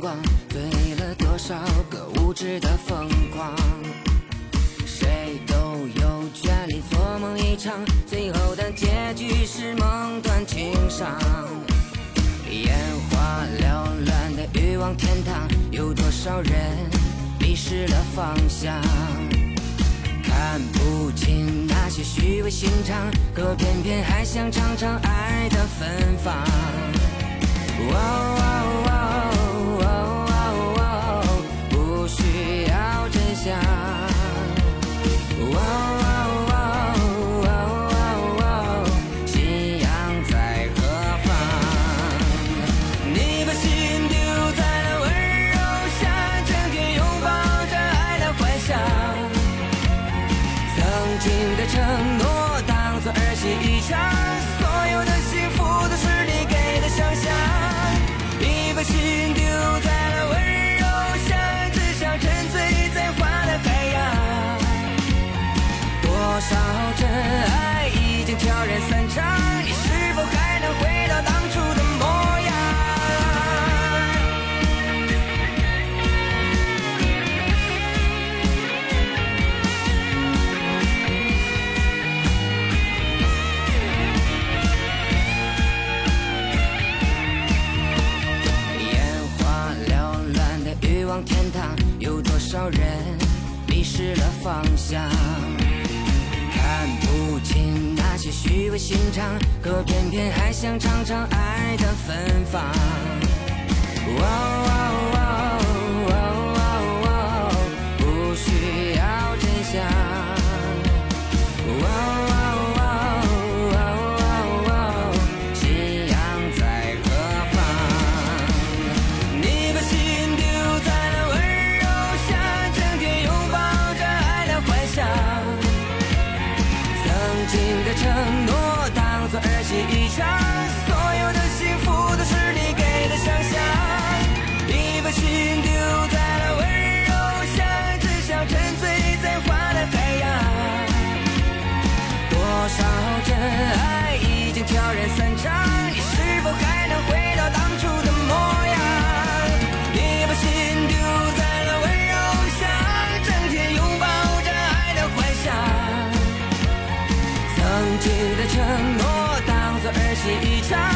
光，醉了多少个无知的疯狂。谁都有权利做梦一场，最后的结局是梦断情伤。眼花缭乱的欲望天堂，有多少人迷失了方向？看不清那些虚伪心肠，可偏偏还想尝尝爱的芬向，哦哦哦哦哦哦哦，信仰在何方？你把心丢在了温柔乡，整天拥抱着爱的幻想，曾经的承诺当作儿戏一场。望天堂，有多少人迷失了方向？看不清那些虚伪心肠，可偏偏还想尝尝爱的芬芳。一场。